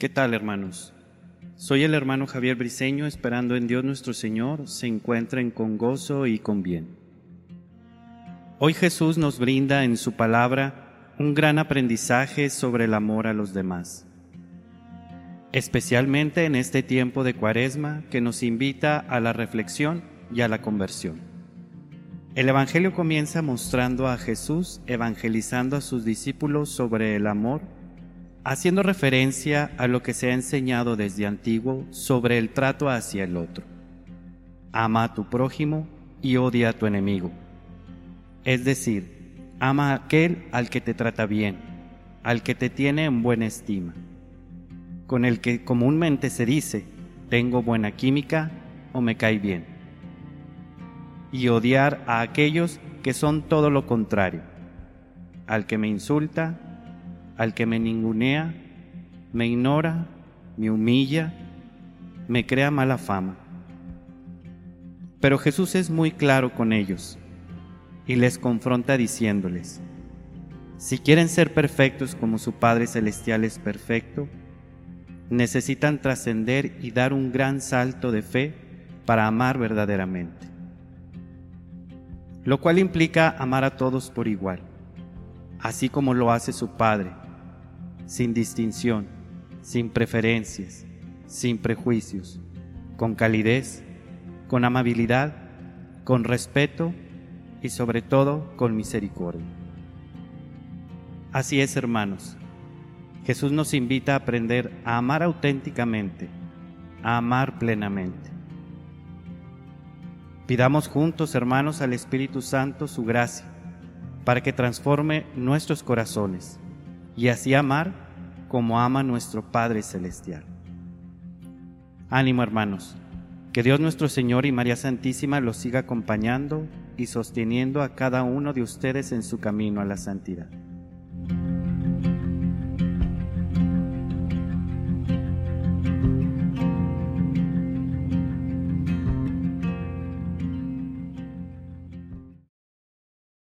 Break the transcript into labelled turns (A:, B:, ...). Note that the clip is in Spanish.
A: ¿Qué tal, hermanos? Soy el hermano Javier Briceño, esperando en Dios nuestro Señor se encuentren con gozo y con bien. Hoy Jesús nos brinda en su palabra un gran aprendizaje sobre el amor a los demás, especialmente en este tiempo de cuaresma que nos invita a la reflexión y a la conversión. El Evangelio comienza mostrando a Jesús evangelizando a sus discípulos sobre el amor haciendo referencia a lo que se ha enseñado desde antiguo sobre el trato hacia el otro. Ama a tu prójimo y odia a tu enemigo. Es decir, ama a aquel al que te trata bien, al que te tiene en buena estima, con el que comúnmente se dice, tengo buena química o me cae bien. Y odiar a aquellos que son todo lo contrario, al que me insulta, al que me ningunea, me ignora, me humilla, me crea mala fama. Pero Jesús es muy claro con ellos y les confronta diciéndoles, si quieren ser perfectos como su Padre Celestial es perfecto, necesitan trascender y dar un gran salto de fe para amar verdaderamente. Lo cual implica amar a todos por igual, así como lo hace su Padre, sin distinción, sin preferencias, sin prejuicios, con calidez, con amabilidad, con respeto y sobre todo con misericordia. Así es, hermanos. Jesús nos invita a aprender a amar auténticamente, a amar plenamente. Pidamos juntos, hermanos, al Espíritu Santo su gracia para que transforme nuestros corazones y así amar como ama nuestro Padre Celestial. Ánimo hermanos, que Dios nuestro Señor y María Santísima los siga acompañando y sosteniendo a cada uno de ustedes en su camino a la santidad.